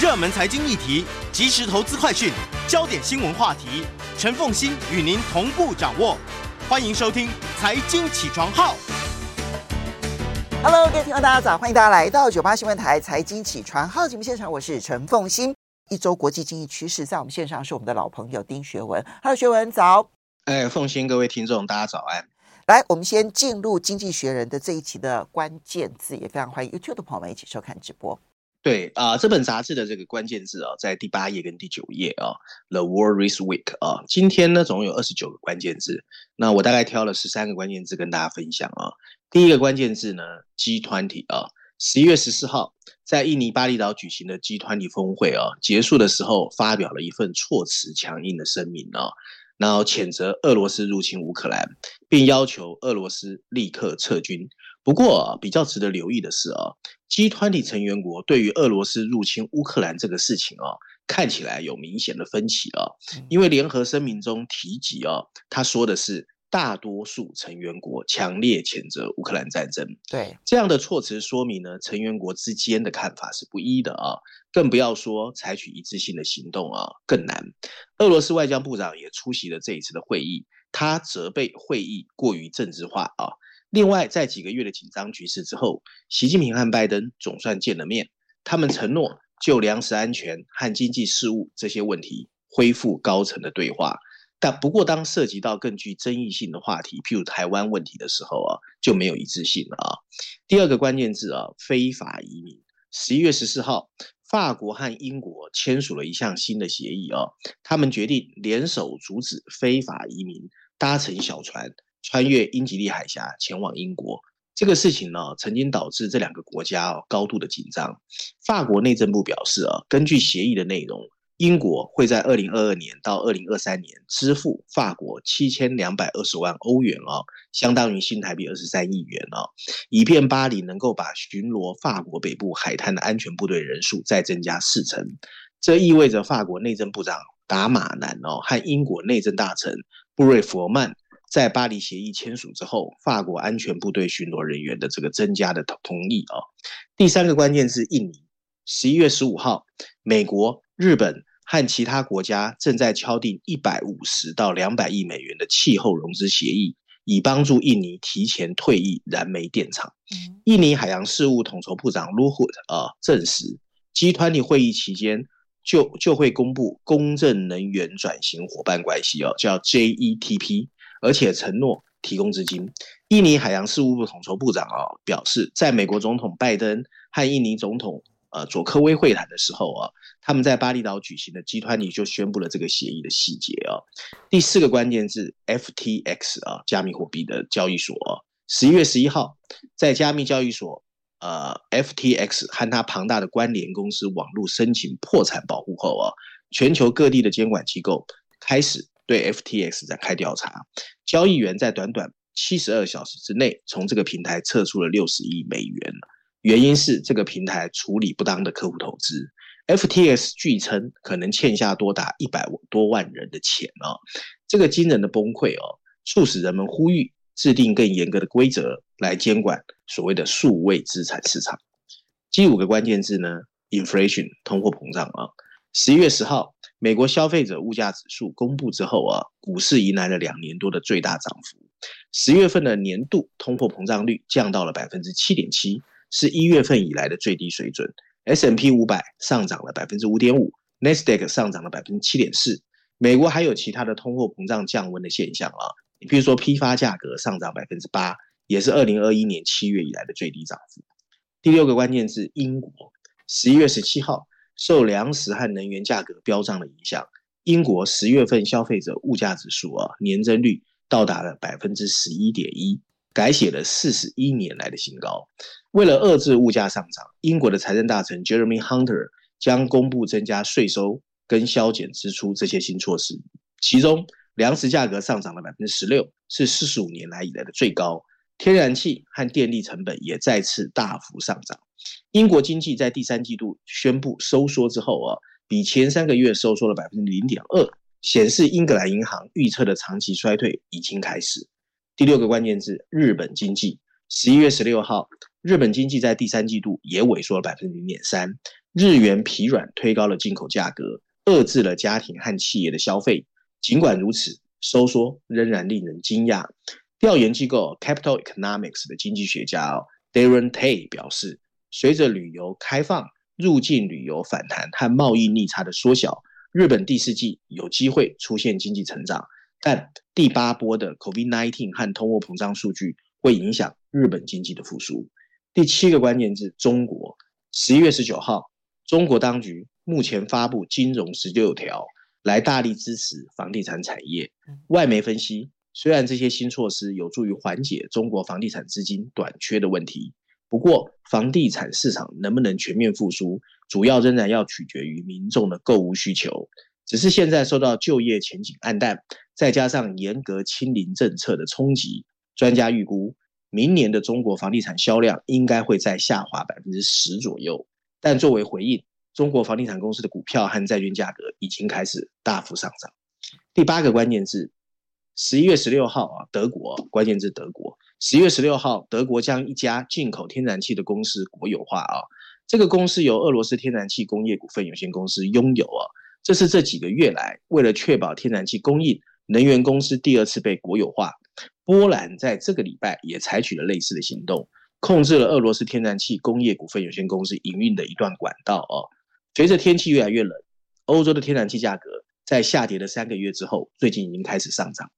热门财经议题、即时投资快讯、焦点新闻话题，陈凤欣与您同步掌握。欢迎收听《财经起床号》。Hello，各位听众，大家早！欢迎大家来到九八新闻台《财经起床号》节目现场，我是陈凤欣。一周国际经济趋势，在我们线上是我们的老朋友丁学文。Hello，学文早。哎，凤欣，各位听众，大家早安。来，我们先进入《经济学人》的这一期的关键字，也非常欢迎 YouTube 的朋友们一起收看直播。对啊、呃，这本杂志的这个关键字啊，在第八页跟第九页啊，《The World This Week》啊，今天呢总共有二十九个关键字，那我大概挑了十三个关键字跟大家分享啊。第一个关键字呢，G20 啊，十一月十四号在印尼巴厘岛举行的 G20 峰会啊，结束的时候发表了一份措辞强硬的声明啊，然后谴责俄罗斯入侵乌克兰，并要求俄罗斯立刻撤军。不过比较值得留意的是啊。，G 团体成员国对于俄罗斯入侵乌克兰这个事情啊，看起来有明显的分歧啊。因为联合声明中提及啊，他说的是大多数成员国强烈谴责乌克兰战争。对，这样的措辞说明呢，成员国之间的看法是不一的啊，更不要说采取一致性的行动啊，更难。俄罗斯外交部长也出席了这一次的会议，他责备会议过于政治化啊。另外，在几个月的紧张局势之后，习近平和拜登总算见了面。他们承诺就粮食安全和经济事务这些问题恢复高层的对话。但不过，当涉及到更具争议性的话题，譬如台湾问题的时候啊，就没有一致性了啊。第二个关键字啊，非法移民。十一月十四号，法国和英国签署了一项新的协议啊，他们决定联手阻止非法移民搭乘小船。穿越英吉利海峡前往英国，这个事情呢，曾经导致这两个国家哦高度的紧张。法国内政部表示啊，根据协议的内容，英国会在二零二二年到二零二三年支付法国七千两百二十万欧元啊，相当于新台币二十三亿元啊，以便巴黎能够把巡逻法国北部海滩的安全部队人数再增加四成。这意味着法国内政部长达马南哦和英国内政大臣布瑞佛曼。在巴黎协议签署之后，法国安全部队巡逻人员的这个增加的同意啊。第三个关键是印尼。十一月十五号，美国、日本和其他国家正在敲定一百五十到两百亿美元的气候融资协议，以帮助印尼提前退役燃煤电厂。印尼海洋事务统筹部长 Luhut 啊证实，G20 会议期间就就会公布公正能源转型伙伴关系哦，叫 JETP。而且承诺提供资金。印尼海洋事务部统筹部长啊表示，在美国总统拜登和印尼总统呃佐科威会谈的时候啊，他们在巴厘岛举行的集团里就宣布了这个协议的细节啊。第四个关键字 FTX 啊，加密货币的交易所啊，十一月十一号在加密交易所呃 FTX 和它庞大的关联公司网络申请破产保护后啊，全球各地的监管机构开始。对 FTX 展开调查，交易员在短短七十二小时之内从这个平台撤出了六十亿美元，原因是这个平台处理不当的客户投资。FTX 据称可能欠下多达一百多万人的钱哦，这个惊人的崩溃哦，促使人们呼吁制定更严格的规则来监管所谓的数位资产市场。第五个关键字呢，inflation 通货膨胀啊，十一月十号。美国消费者物价指数公布之后啊，股市迎来了两年多的最大涨幅。十月份的年度通货膨胀率降到了百分之七点七，是一月份以来的最低水准。S&P 五百上涨了百分之五点五，NASDAQ 上涨了百分之七点四。美国还有其他的通货膨胀降温的现象啊，你比如说批发价格上涨百分之八，也是二零二一年七月以来的最低涨幅。第六个关键是英国，十一月十七号。受粮食和能源价格飙涨的影响，英国十月份消费者物价指数啊年增率到达了百分之十一点一，改写了四十一年来的新高。为了遏制物价上涨，英国的财政大臣 Jeremy Hunter 将公布增加税收跟削减支出这些新措施。其中，粮食价格上涨了百分之十六，是四十五年来以来的最高。天然气和电力成本也再次大幅上涨。英国经济在第三季度宣布收缩之后啊，比前三个月收缩了百分之零点二，显示英格兰银行预测的长期衰退已经开始。第六个关键字：日本经济。十一月十六号，日本经济在第三季度也萎缩了百分之零点三，日元疲软推高了进口价格，遏制了家庭和企业的消费。尽管如此，收缩仍然令人惊讶。调研机构 Capital Economics 的经济学家 Darren Tay 表示，随着旅游开放、入境旅游反弹和贸易逆差的缩小，日本第四季有机会出现经济成长。但第八波的 COVID-19 和通货膨胀数据会影响日本经济的复苏。第七个关键字：中国。十一月十九号，中国当局目前发布金融十六条，来大力支持房地产产业。外媒分析，虽然这些新措施有助于缓解中国房地产资金短缺的问题。不过，房地产市场能不能全面复苏，主要仍然要取决于民众的购物需求。只是现在受到就业前景黯淡，再加上严格清零政策的冲击，专家预估明年的中国房地产销量应该会再下滑百分之十左右。但作为回应，中国房地产公司的股票和债券价格已经开始大幅上涨。第八个关键字，十一月十六号啊，德国，关键字德国。十一月十六号，德国将一家进口天然气的公司国有化啊。这个公司由俄罗斯天然气工业股份有限公司拥有啊。这是这几个月来为了确保天然气供应，能源公司第二次被国有化。波兰在这个礼拜也采取了类似的行动，控制了俄罗斯天然气工业股份有限公司营运的一段管道啊。随着天气越来越冷，欧洲的天然气价格在下跌了三个月之后，最近已经开始上涨。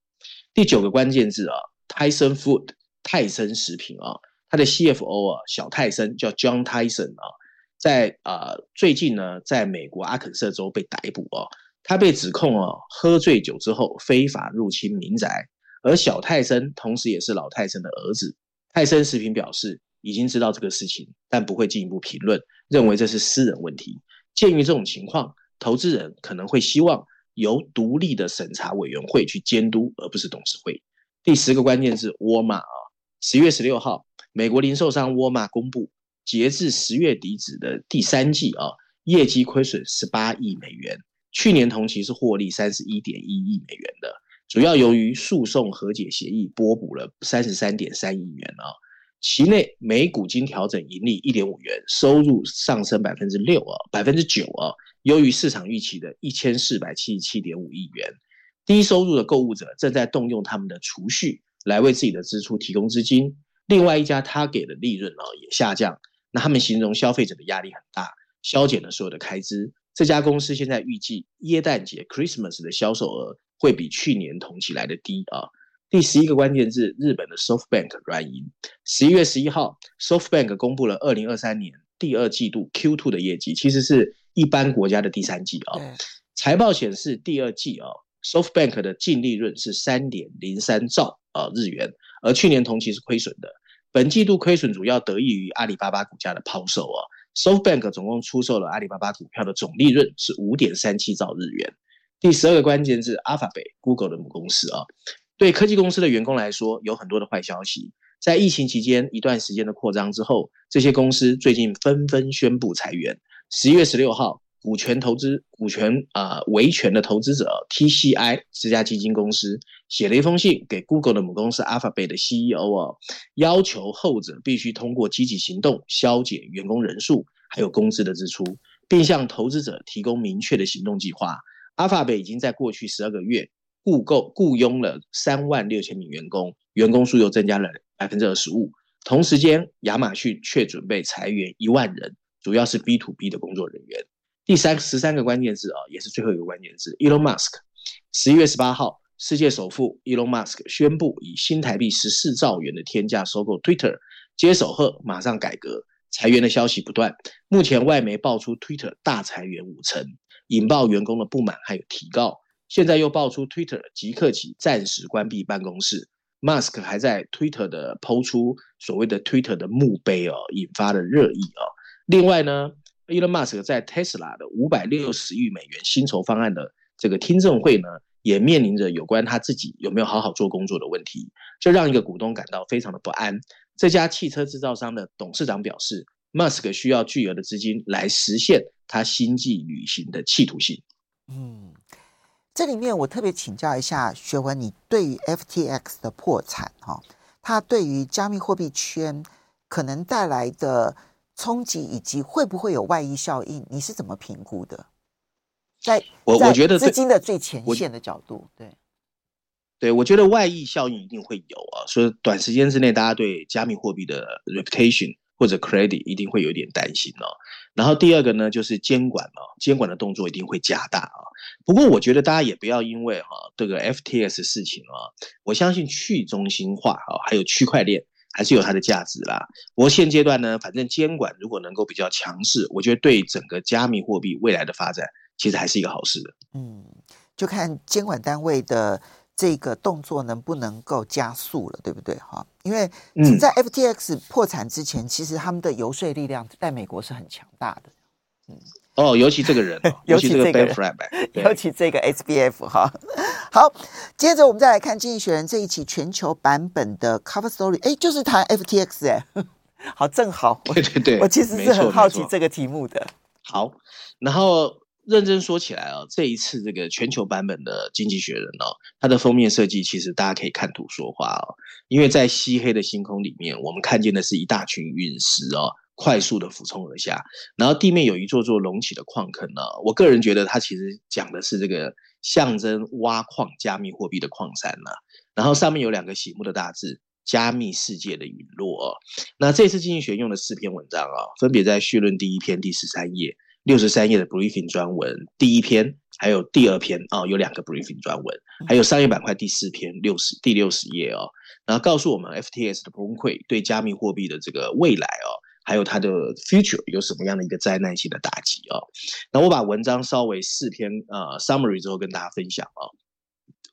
第九个关键字啊，Tyson Food。泰森食品啊，他的 CFO 啊，小泰森叫 John Tyson 啊，在啊、最近呢，在美国阿肯色州被逮捕、啊，他被指控、啊，喝醉酒之后非法入侵民宅，而小泰森同时也是老泰森的儿子。泰森食品表示已经知道这个事情，但不会进一步评论，认为这是私人问题。鉴于这种情况，投资人可能会希望由独立的审查委员会去监督，而不是董事会。第十个关键是沃尔玛啊。十月十六号，美国零售商沃尔玛公布，截至十月底止的第三季啊，业绩亏损十八亿美元，去年同期是获利三十一点一亿美元的，主要由于诉讼和解协议拨补了三十三点三亿元啊，期内每股经调整盈利一点五元，收入上升百分之六啊，百分之九啊，优于市场预期的一千四百七十七点五亿元，低收入的购物者正在动用他们的储蓄。来为自己的支出提供资金。另外一家他给的利润呢也下降，那他们形容消费者的压力很大，削减了所有的开支。这家公司现在预计耶诞节 Christmas 的销售额会比去年同期来的低啊。第十一个关键字，日本的 SoftBank 软银。十一月十一号，SoftBank 公布了二零二三年第二季度 Q2 的业绩，其实是一般国家的第三季啊。财报显示第二季啊，SoftBank 的净利润是三点零三兆。呃，日元，而去年同期是亏损的。本季度亏损主要得益于阿里巴巴股价的抛售啊。SoftBank 总共出售了阿里巴巴股票的总利润是五点三七兆日元。第十二个关键字，Alphabet，Google 的母公司啊。对科技公司的员工来说，有很多的坏消息。在疫情期间一段时间的扩张之后，这些公司最近纷纷宣布裁员。十一月十六号。股权投资、股权啊维权的投资者 TCI 这家基金公司写了一封信给 Google 的母公司 Alphabet 的 CEO 哦，要求后者必须通过积极行动削减员工人数还有工资的支出，并向投资者提供明确的行动计划。Alphabet 已经在过去十二个月雇购雇佣了三万六千名员工，员工数又增加了百分之二十五。同时间，亚马逊却准备裁员一万人，主要是 B to B 的工作人员。第三十三个关键字啊，也是最后一个关键字。Elon Musk，十一月十八号，世界首富 Elon Musk 宣布以新台币十四兆元的天价收购 Twitter，接手后马上改革，裁员的消息不断。目前外媒爆出 Twitter 大裁员五成，引爆员工的不满还有提告。现在又爆出 Twitter 即刻起暂时关闭办公室。，Musk 还在 Twitter 的抛出所谓的 Twitter 的墓碑哦，引发了热议哦。另外呢，Elon Musk 在 Tesla 的五百六十亿美元薪酬方案的这个听证会呢，也面临着有关他自己有没有好好做工作的问题，这让一个股东感到非常的不安。这家汽车制造商的董事长表示，Musk 需要巨额的资金来实现他星际旅行的企图性。嗯，这里面我特别请教一下学文，你对于 FTX 的破产哈，它对于加密货币圈可能带来的冲击，以及会不会有外溢效应，你是怎么评估的？在我我觉得资金的最前线的角度，对，对我觉得外溢效应一定会有啊，所以短时间之内，大家对加密货币的 reputation 或者 credit 一定会有一点担心哦。然后第二个呢，就是监管嘛，监管的动作一定会加大啊。不过我觉得大家也不要因为哈这个 FTS 事情啊，我相信去中心化啊，还有区块链。还是有它的价值啦。不过现阶段呢，反正监管如果能够比较强势，我觉得对整个加密货币未来的发展，其实还是一个好事的。嗯，就看监管单位的这个动作能不能够加速了，对不对？哈，因为在 FTX 破产之前，嗯、其实他们的游说力量在美国是很强大的。嗯。哦，尤其这个人，尤其这个 Ben Frank，尤其这个 SBF 哈。好，接着我们再来看《经济学人》这一期全球版本的 Cover Story，哎，就是谈 FTX 哎，好，正好，对对对，我其实是很好奇这个题目的。好，然后认真说起来啊，这一次这个全球版本的《经济学人》哦，它的封面设计其实大家可以看图说话哦，因为在漆黑的星空里面，我们看见的是一大群陨石哦。快速的俯冲而下，然后地面有一座座隆起的矿坑呢。我个人觉得它其实讲的是这个象征挖矿加密货币的矿山呢。然后上面有两个醒目的大字“加密世界的陨落”。那这次经济学用的四篇文章啊，分别在序论第一篇第十三页、六十三页的 briefing 专文第一篇，还有第二篇啊，有两个 briefing 专文，还有商业板块第四篇六十第六十页哦。然后告诉我们 FTS 的崩溃对加密货币的这个未来哦。还有它的 future 有什么样的一个灾难性的打击啊、哦？那我把文章稍微四篇呃 summary 之后跟大家分享啊、哦。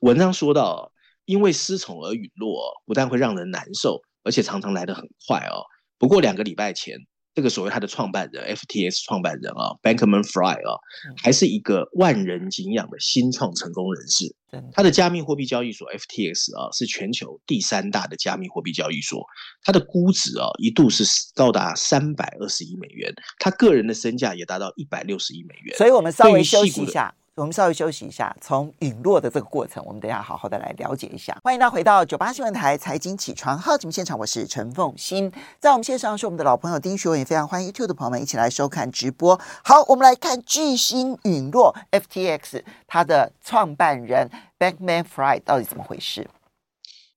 文章说到，因为失宠而陨落，不但会让人难受，而且常常来得很快哦。不过两个礼拜前。这个所谓他的创办人，FTX 创办人啊，Bankman-Fried 啊，还是一个万人敬仰的新创成功人士。他的加密货币交易所 FTX 啊，是全球第三大的加密货币交易所。他的估值啊，一度是高达三百二十亿美元，他个人的身价也达到一百六十亿美元。所以我们稍微休息一下。我们稍微休息一下，从陨落的这个过程，我们等一下好好的来了解一下。欢迎大家回到九八新闻台财经起床号节目现场，我是陈凤欣，在我们线上是我们的老朋友丁学文，也非常欢迎 YouTube 的朋友们一起来收看直播。好，我们来看巨星陨落，FTX 它的创办人 Bankman-Fried 到底怎么回事？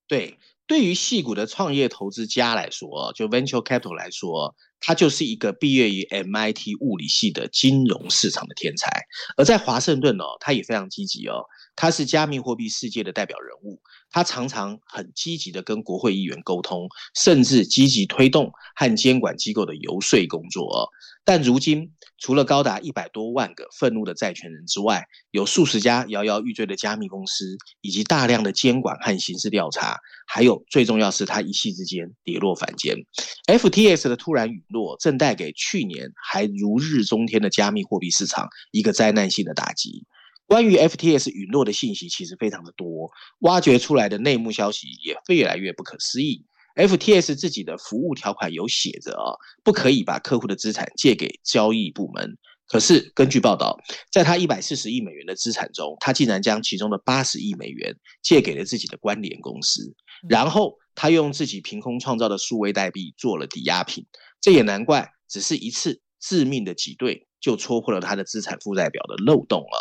对，对于矽谷的创业投资家来说，就 Venture Capital 来说。他就是一个毕业于 MIT 物理系的金融市场的天才，而在华盛顿哦，他也非常积极哦，他是加密货币世界的代表人物，他常常很积极的跟国会议员沟通，甚至积极推动和监管机构的游说工作。但如今，除了高达一百多万个愤怒的债权人之外，有数十家摇摇欲坠的加密公司，以及大量的监管和刑事调查，还有最重要是他一夕之间跌落凡间。FTX 的突然陨落，正带给去年还如日中天的加密货币市场一个灾难性的打击。关于 FTS 陨落的信息其实非常的多，挖掘出来的内幕消息也越来越不可思议。FTS 自己的服务条款有写着啊，不可以把客户的资产借给交易部门。可是根据报道，在他一百四十亿美元的资产中，他竟然将其中的八十亿美元借给了自己的关联公司，然后他用自己凭空创造的数位代币做了抵押品。这也难怪，只是一次致命的挤兑，就戳破了他的资产负债表的漏洞啊！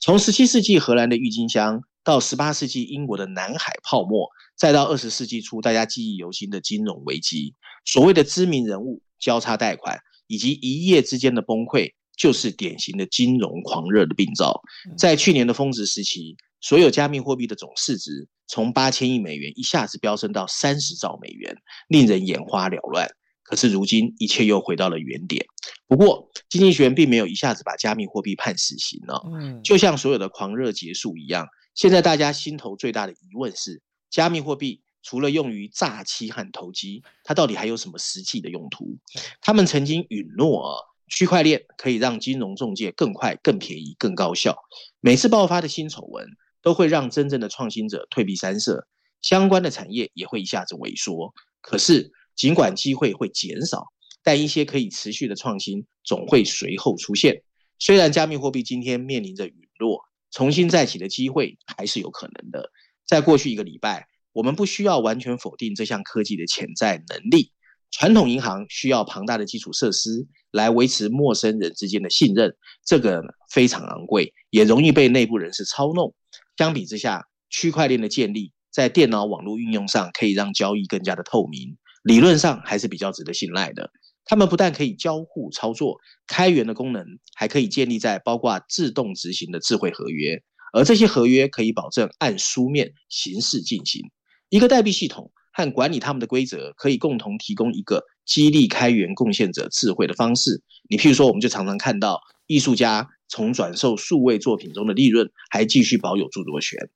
从十七世纪荷兰的郁金香，到十八世纪英国的南海泡沫。再到二十世纪初，大家记忆犹新的金融危机，所谓的知名人物交叉贷款以及一夜之间的崩溃，就是典型的金融狂热的病灶。在去年的峰值时期，所有加密货币的总市值从八千亿美元一下子飙升到三十兆美元，令人眼花缭乱。可是如今，一切又回到了原点。不过，经济学人并没有一下子把加密货币判死刑呢。嗯，就像所有的狂热结束一样，现在大家心头最大的疑问是。加密货币除了用于诈欺和投机，它到底还有什么实际的用途？他们曾经允诺啊，区块链可以让金融中介更快、更便宜、更高效。每次爆发的新丑闻，都会让真正的创新者退避三舍，相关的产业也会一下子萎缩。可是，尽管机会会减少，但一些可以持续的创新总会随后出现。虽然加密货币今天面临着陨落，重新再起的机会还是有可能的。在过去一个礼拜，我们不需要完全否定这项科技的潜在能力。传统银行需要庞大的基础设施来维持陌生人之间的信任，这个非常昂贵，也容易被内部人士操弄。相比之下，区块链的建立在电脑网络运用上可以让交易更加的透明，理论上还是比较值得信赖的。他们不但可以交互操作，开源的功能还可以建立在包括自动执行的智慧合约，而这些合约可以保证按书面形式进行。一个代币系统和管理他们的规则，可以共同提供一个激励开源贡献者智慧的方式。你譬如说，我们就常常看到艺术家从转售数位作品中的利润，还继续保有著作权。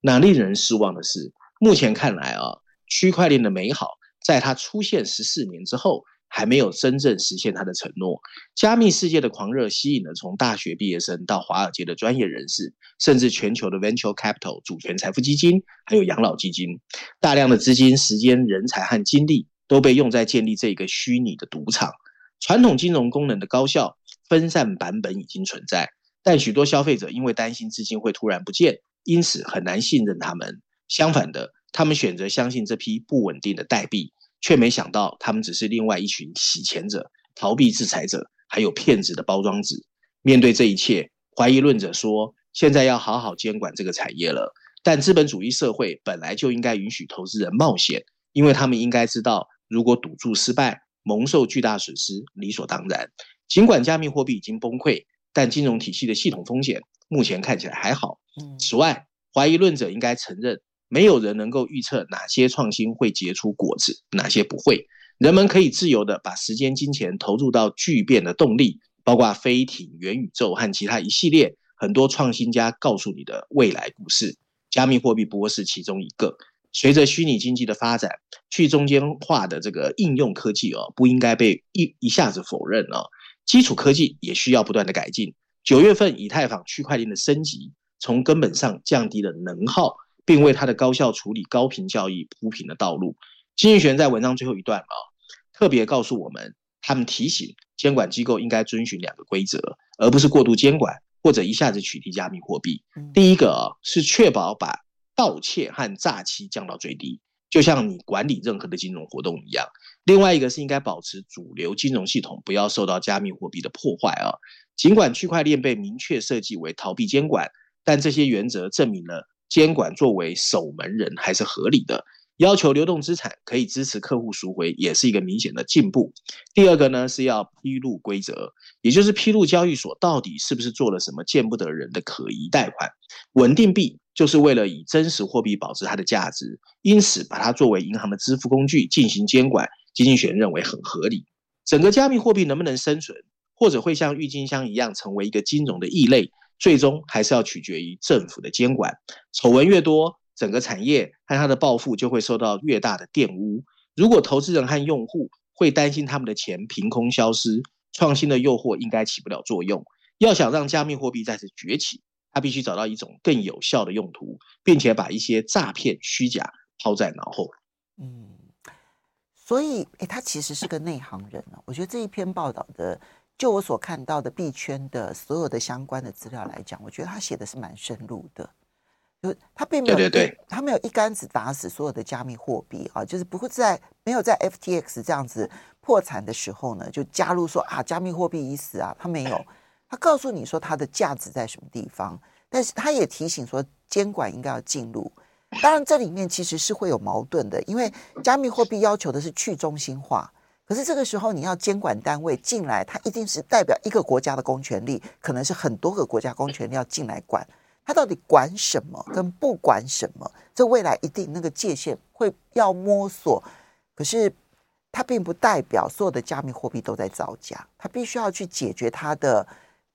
那令人失望的是，目前看来啊，区块链的美好，在他出现十四年之后。还没有真正实现他的承诺。加密世界的狂热吸引了从大学毕业生到华尔街的专业人士，甚至全球的 venture capital 主权财富基金，还有养老基金。大量的资金、时间、人才和精力都被用在建立这个虚拟的赌场。传统金融功能的高效分散版本已经存在，但许多消费者因为担心资金会突然不见，因此很难信任他们。相反的，他们选择相信这批不稳定的代币。却没想到，他们只是另外一群洗钱者、逃避制裁者，还有骗子的包装纸。面对这一切，怀疑论者说：“现在要好好监管这个产业了。”但资本主义社会本来就应该允许投资人冒险，因为他们应该知道，如果赌注失败，蒙受巨大损失理所当然。尽管加密货币已经崩溃，但金融体系的系统风险目前看起来还好。此外，怀疑论者应该承认。没有人能够预测哪些创新会结出果子，哪些不会。人们可以自由地把时间、金钱投入到巨变的动力，包括飞艇、元宇宙和其他一系列很多创新家告诉你的未来故事。加密货币不过是其中一个。随着虚拟经济的发展，去中间化的这个应用科技哦，不应该被一一下子否认哦。基础科技也需要不断的改进。九月份，以太坊区块链的升级，从根本上降低了能耗。并为它的高效处理高频交易铺平了道路。经济学在文章最后一段啊，特别告诉我们，他们提醒监管机构应该遵循两个规则，而不是过度监管或者一下子取缔加密货币。第一个啊，是确保把盗窃和诈欺降到最低，就像你管理任何的金融活动一样。另外一个是应该保持主流金融系统不要受到加密货币的破坏啊。尽管区块链被明确设计为逃避监管，但这些原则证明了。监管作为守门人还是合理的，要求流动资产可以支持客户赎回，也是一个明显的进步。第二个呢，是要披露规则，也就是披露交易所到底是不是做了什么见不得人的可疑贷款。稳定币就是为了以真实货币保持它的价值，因此把它作为银行的支付工具进行监管，经济学认为很合理。整个加密货币能不能生存，或者会像郁金香一样成为一个金融的异类？最终还是要取决于政府的监管。丑闻越多，整个产业和它的暴富就会受到越大的玷污。如果投资人和用户会担心他们的钱凭空消失，创新的诱惑应该起不了作用。要想让加密货币再次崛起，它必须找到一种更有效的用途，并且把一些诈骗虚假抛在脑后。嗯，所以，诶，他其实是个内行人啊。我觉得这一篇报道的。就我所看到的币圈的所有的相关的资料来讲，我觉得他写的是蛮深入的。就他并没有对对对，他没有一竿子打死所有的加密货币啊，就是不会在没有在 FTX 这样子破产的时候呢，就加入说啊，加密货币已死啊。他没有，他告诉你说它的价值在什么地方，但是他也提醒说监管应该要进入。当然，这里面其实是会有矛盾的，因为加密货币要求的是去中心化。可是这个时候，你要监管单位进来，它一定是代表一个国家的公权力，可能是很多个国家公权力要进来管。它到底管什么，跟不管什么？这未来一定那个界限会要摸索。可是它并不代表所有的加密货币都在造假，它必须要去解决它的，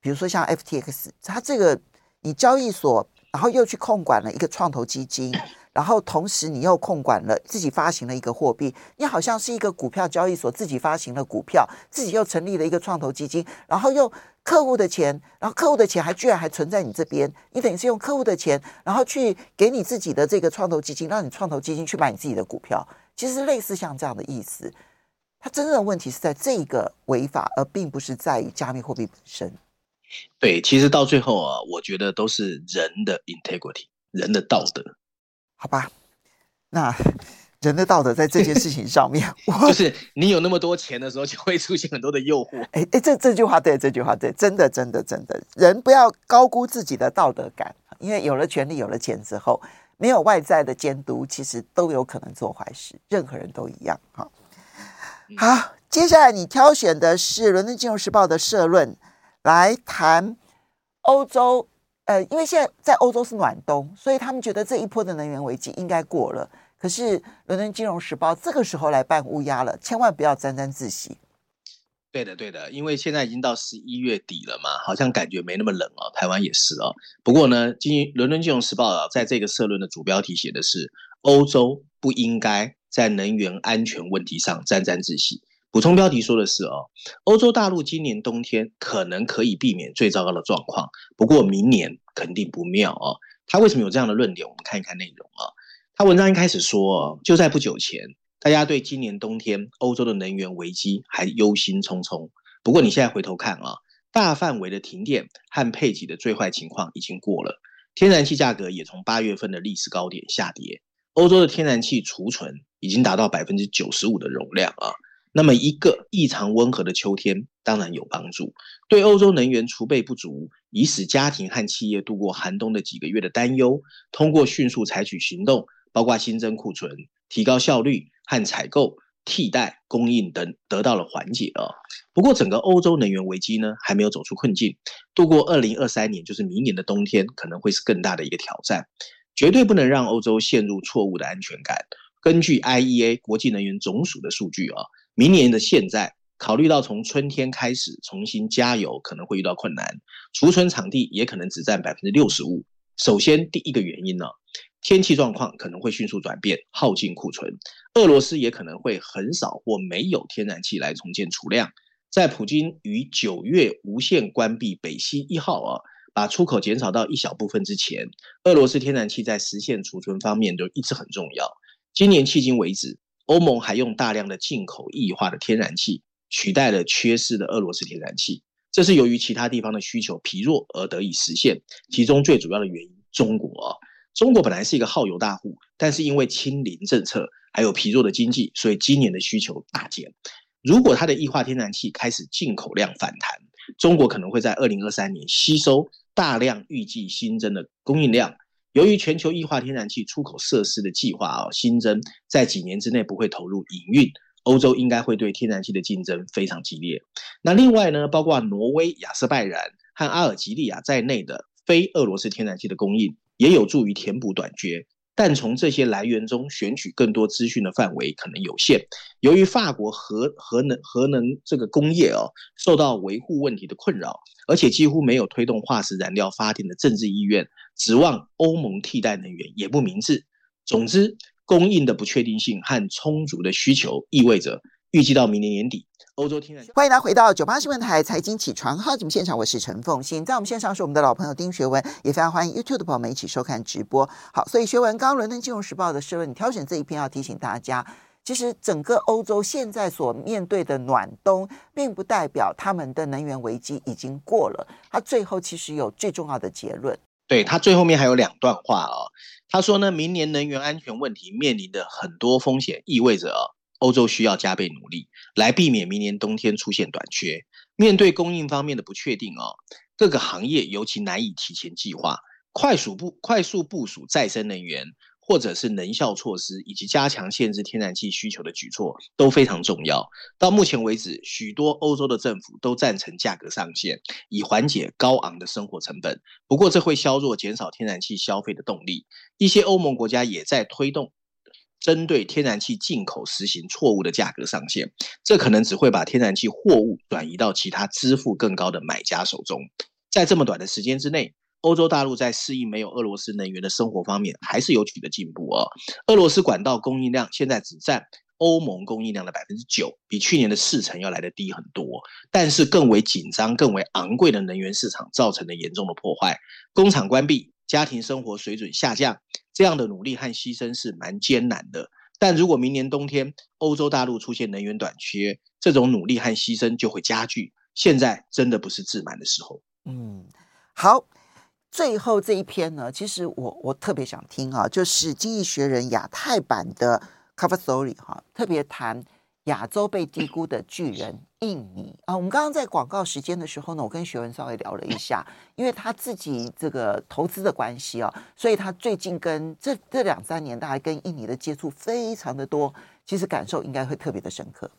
比如说像 FTX，它这个你交易所，然后又去控管了一个创投基金。然后同时你又控管了自己发行了一个货币，你好像是一个股票交易所自己发行了股票，自己又成立了一个创投基金，然后又客户的钱，然后客户的钱还居然还存在你这边，你等于是用客户的钱，然后去给你自己的这个创投基金，让你创投基金去买你自己的股票，其实类似像这样的意思。它真正的问题是在这个违法，而并不是在于加密货币本身。对，其实到最后啊，我觉得都是人的 integrity，人的道德。好吧，那人的道德在这件事情上面，就是你有那么多钱的时候，就会出现很多的诱惑。哎哎，这这句话对，这句话对，真的真的真的，人不要高估自己的道德感，因为有了权利，有了钱之后，没有外在的监督，其实都有可能做坏事，任何人都一样。哈，好，接下来你挑选的是《伦敦金融时报》的社论。来谈欧洲，呃，因为现在在欧洲是暖冬，所以他们觉得这一波的能源危机应该过了。可是《伦敦金融时报》这个时候来扮乌鸦了，千万不要沾沾自喜。对的，对的，因为现在已经到十一月底了嘛，好像感觉没那么冷哦。台湾也是哦。不过呢，《金伦敦金融时报》啊，在这个社论的主标题写的是欧洲不应该在能源安全问题上沾沾自喜。补充标题说的是哦，欧洲大陆今年冬天可能可以避免最糟糕的状况，不过明年肯定不妙哦。他为什么有这样的论点？我们看一看内容啊。他文章一开始说，就在不久前，大家对今年冬天欧洲的能源危机还忧心忡忡。不过你现在回头看啊，大范围的停电和配给的最坏情况已经过了，天然气价格也从八月份的历史高点下跌，欧洲的天然气储存已经达到百分之九十五的容量啊。那么一个异常温和的秋天当然有帮助，对欧洲能源储备不足，以使家庭和企业度过寒冬的几个月的担忧，通过迅速采取行动，包括新增库存、提高效率和采购、替代供应等，得到了缓解啊。不过，整个欧洲能源危机呢，还没有走出困境，度过二零二三年，就是明年的冬天，可能会是更大的一个挑战，绝对不能让欧洲陷入错误的安全感。根据 IEA 国际能源总署的数据啊。明年的现在，考虑到从春天开始重新加油可能会遇到困难，储存场地也可能只占百分之六十五。首先，第一个原因呢，天气状况可能会迅速转变，耗尽库存。俄罗斯也可能会很少或没有天然气来重建储量。在普京于九月无限关闭北溪一号啊，把出口减少到一小部分之前，俄罗斯天然气在实现储存方面都一直很重要。今年迄今为止。欧盟还用大量的进口液化的天然气取代了缺失的俄罗斯天然气，这是由于其他地方的需求疲弱而得以实现。其中最主要的原因，中国啊，中国本来是一个耗油大户，但是因为清零政策还有疲弱的经济，所以今年的需求大减。如果它的液化天然气开始进口量反弹，中国可能会在二零二三年吸收大量预计新增的供应量。由于全球液化天然气出口设施的计划啊新增，在几年之内不会投入营运，欧洲应该会对天然气的竞争非常激烈。那另外呢，包括挪威、亚瑟拜然和阿尔及利亚在内的非俄罗斯天然气的供应，也有助于填补短缺。但从这些来源中选取更多资讯的范围可能有限。由于法国核核能核能这个工业哦受到维护问题的困扰，而且几乎没有推动化石燃料发电的政治意愿，指望欧盟替代能源也不明智。总之，供应的不确定性和充足的需求意味着预计到明年年底。欧洲天然气，欢迎大家回到九八新闻台财经起床号节目现场，我是陈凤欣，在我们线上是我们的老朋友丁学文，也非常欢迎 YouTube 的朋友们一起收看直播。好，所以学文刚刚伦敦金融时报的社论，你挑选这一篇要提醒大家，其实整个欧洲现在所面对的暖冬，并不代表他们的能源危机已经过了。他最后其实有最重要的结论，对他最后面还有两段话啊、哦，他说呢，明年能源安全问题面临的很多风险，意味着啊。欧洲需要加倍努力来避免明年冬天出现短缺。面对供应方面的不确定哦，各个行业尤其难以提前计划。快速部快速部署再生能源，或者是能效措施，以及加强限制天然气需求的举措都非常重要。到目前为止，许多欧洲的政府都赞成价格上限，以缓解高昂的生活成本。不过，这会削弱减少天然气消费的动力。一些欧盟国家也在推动。针对天然气进口实行错误的价格上限，这可能只会把天然气货物转移到其他支付更高的买家手中。在这么短的时间之内，欧洲大陆在适应没有俄罗斯能源的生活方面还是有取得进步哦。俄罗斯管道供应量现在只占欧盟供应量的百分之九，比去年的四成要来得低很多。但是更为紧张、更为昂贵的能源市场造成的严重的破坏，工厂关闭，家庭生活水准下降，这样的努力和牺牲是蛮艰难的。但如果明年冬天欧洲大陆出现能源短缺，这种努力和牺牲就会加剧。现在真的不是自满的时候。嗯，好，最后这一篇呢，其实我我特别想听啊，就是《经济学人》亚太版的 cover story 哈，特别谈亚洲被低估的巨人印尼啊。我们刚刚在广告时间的时候呢，我跟学文稍微聊了一下，因为他自己这个投资的关系啊，所以他最近跟这这两三年，大概跟印尼的接触非常的多，其实感受应该会特别的深刻。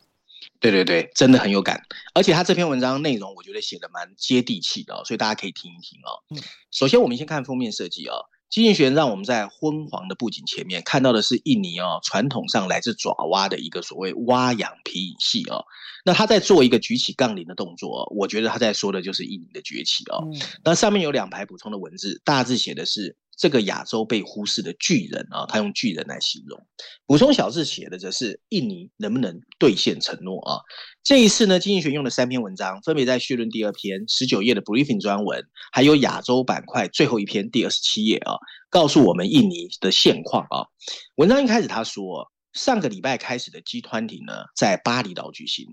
对对对，真的很有感，而且他这篇文章内容我觉得写的蛮接地气的哦，所以大家可以听一听哦。嗯，首先我们先看封面设计哦，经济学让我们在昏黄的布景前面看到的是印尼哦，传统上来自爪哇的一个所谓蛙氧皮影戏哦。那他在做一个举起杠铃的动作，我觉得他在说的就是印尼的崛起哦。嗯，那上面有两排补充的文字，大致写的是。这个亚洲被忽视的巨人啊，他用巨人来形容。补充小字写的则是印尼能不能兑现承诺啊？这一次呢，经济学用的三篇文章，分别在序论第二篇十九页的 briefing 专文，还有亚洲板块最后一篇第二十七页啊，告诉我们印尼的现况啊。文章一开始他说，上个礼拜开始的 G20 呢，在巴厘岛举行。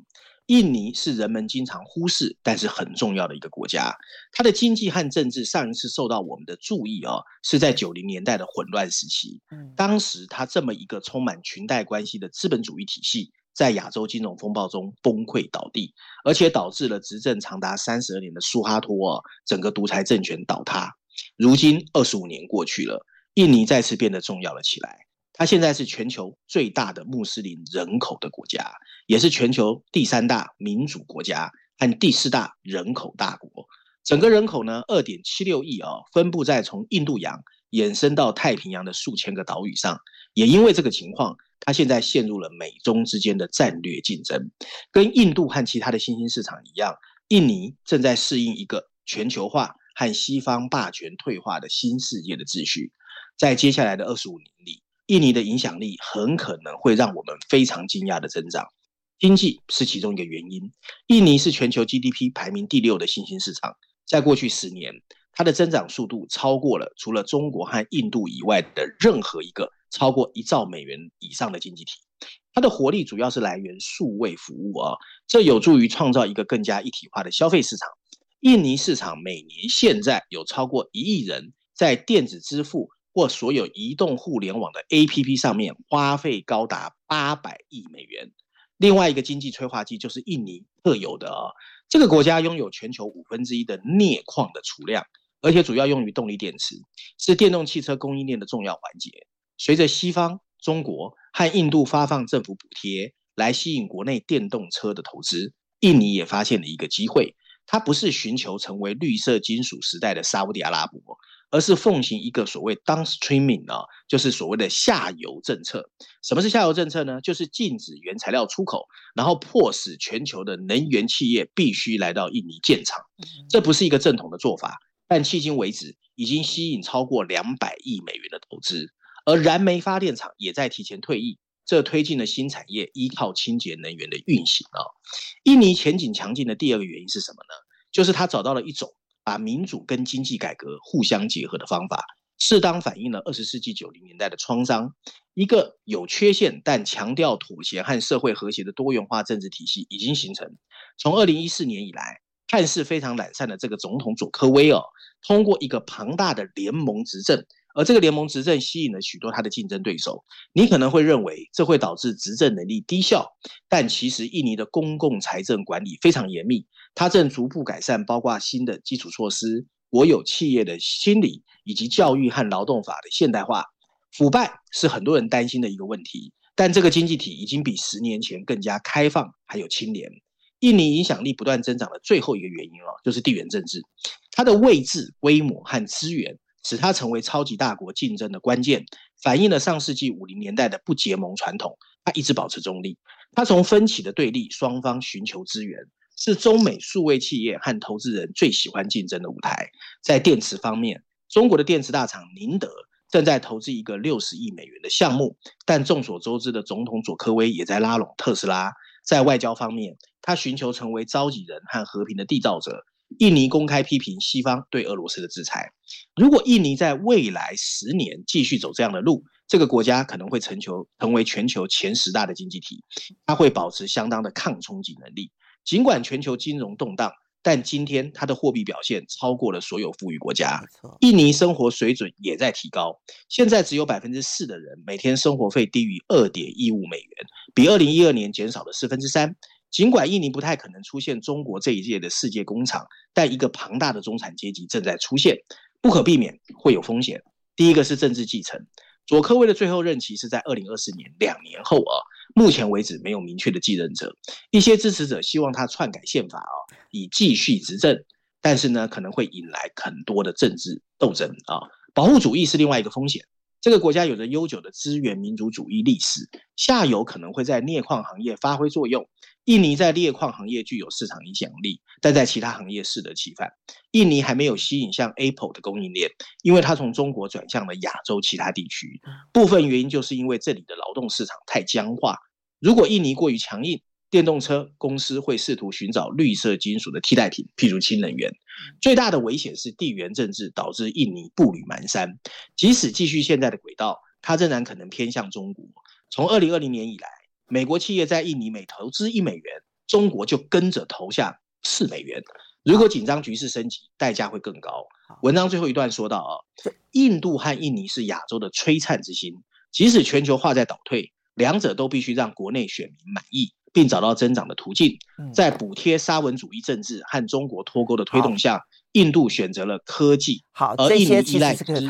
印尼是人们经常忽视，但是很重要的一个国家。它的经济和政治上一次受到我们的注意哦，是在九零年代的混乱时期。当时它这么一个充满裙带关系的资本主义体系，在亚洲金融风暴中崩溃倒地，而且导致了执政长达三十二年的苏哈托哦，整个独裁政权倒塌。如今二十五年过去了，印尼再次变得重要了起来。它现在是全球最大的穆斯林人口的国家，也是全球第三大民主国家和第四大人口大国。整个人口呢，二点七六亿啊，分布在从印度洋延伸到太平洋的数千个岛屿上。也因为这个情况，它现在陷入了美中之间的战略竞争。跟印度和其他的新兴市场一样，印尼正在适应一个全球化和西方霸权退化的新世界的秩序。在接下来的二十五年里，印尼的影响力很可能会让我们非常惊讶的增长，经济是其中一个原因。印尼是全球 GDP 排名第六的新兴市场，在过去十年，它的增长速度超过了除了中国和印度以外的任何一个超过一兆美元以上的经济体。它的活力主要是来源数位服务啊，这有助于创造一个更加一体化的消费市场。印尼市场每年现在有超过一亿人在电子支付。或所有移动互联网的 APP 上面花费高达八百亿美元。另外一个经济催化剂就是印尼特有的哦，这个国家拥有全球五分之一的镍矿的储量，而且主要用于动力电池，是电动汽车供应链的重要环节。随着西方、中国和印度发放政府补贴来吸引国内电动车的投资，印尼也发现了一个机会，它不是寻求成为绿色金属时代的沙乌地阿拉伯。而是奉行一个所谓 downstreaming 啊，就是所谓的下游政策。什么是下游政策呢？就是禁止原材料出口，然后迫使全球的能源企业必须来到印尼建厂。这不是一个正统的做法，但迄今为止已经吸引超过两百亿美元的投资。而燃煤发电厂也在提前退役，这推进了新产业依靠清洁能源的运行啊。印尼前景强劲的第二个原因是什么呢？就是他找到了一种。把民主跟经济改革互相结合的方法，适当反映了二十世纪九零年代的创伤。一个有缺陷但强调妥协和社会和谐的多元化政治体系已经形成。从二零一四年以来，看似非常懒散的这个总统佐科威尔，通过一个庞大的联盟执政。而这个联盟执政吸引了许多他的竞争对手。你可能会认为这会导致执政能力低效，但其实印尼的公共财政管理非常严密，它正逐步改善，包括新的基础措施、国有企业的清理以及教育和劳动法的现代化。腐败是很多人担心的一个问题，但这个经济体已经比十年前更加开放，还有清廉。印尼影响力不断增长的最后一个原因哦，就是地缘政治，它的位置、规模和资源。使它成为超级大国竞争的关键，反映了上世纪五零年代的不结盟传统。它一直保持中立，它从分歧的对立双方寻求资源，是中美数位企业和投资人最喜欢竞争的舞台。在电池方面，中国的电池大厂宁德正在投资一个六十亿美元的项目，但众所周知的总统佐科威也在拉拢特斯拉。在外交方面，他寻求成为召集人和和平的缔造者。印尼公开批评西方对俄罗斯的制裁。如果印尼在未来十年继续走这样的路，这个国家可能会成球成为全球前十大的经济体。它会保持相当的抗冲击能力。尽管全球金融动荡，但今天它的货币表现超过了所有富裕国家。印尼生活水准也在提高。现在只有百分之四的人每天生活费低于二点一五美元，比二零一二年减少了四分之三。尽管印尼不太可能出现中国这一届的世界工厂，但一个庞大的中产阶级正在出现，不可避免会有风险。第一个是政治继承，佐科威的最后任期是在二零二四年，两年后啊，目前为止没有明确的继任者。一些支持者希望他篡改宪法啊，以继续执政，但是呢，可能会引来很多的政治斗争啊。保护主义是另外一个风险。这个国家有着悠久的资源民族主义历史，下游可能会在镍矿行业发挥作用。印尼在镍矿行业具有市场影响力，但在其他行业适得其反。印尼还没有吸引像 Apple 的供应链，因为它从中国转向了亚洲其他地区。部分原因就是因为这里的劳动市场太僵化。如果印尼过于强硬，电动车公司会试图寻找绿色金属的替代品，譬如氢能源。最大的危险是地缘政治导致印尼步履蹒跚。即使继续现在的轨道，它仍然可能偏向中国。从二零二零年以来，美国企业在印尼每投资一美元，中国就跟着投下四美元。如果紧张局势升级，代价会更高。文章最后一段说到啊，印度和印尼是亚洲的璀璨之星，即使全球化在倒退，两者都必须让国内选民满意。并找到增长的途径，在补贴沙文主义政治和中国脱钩的推动下，印度选择了科技，好，而印尼依赖资源。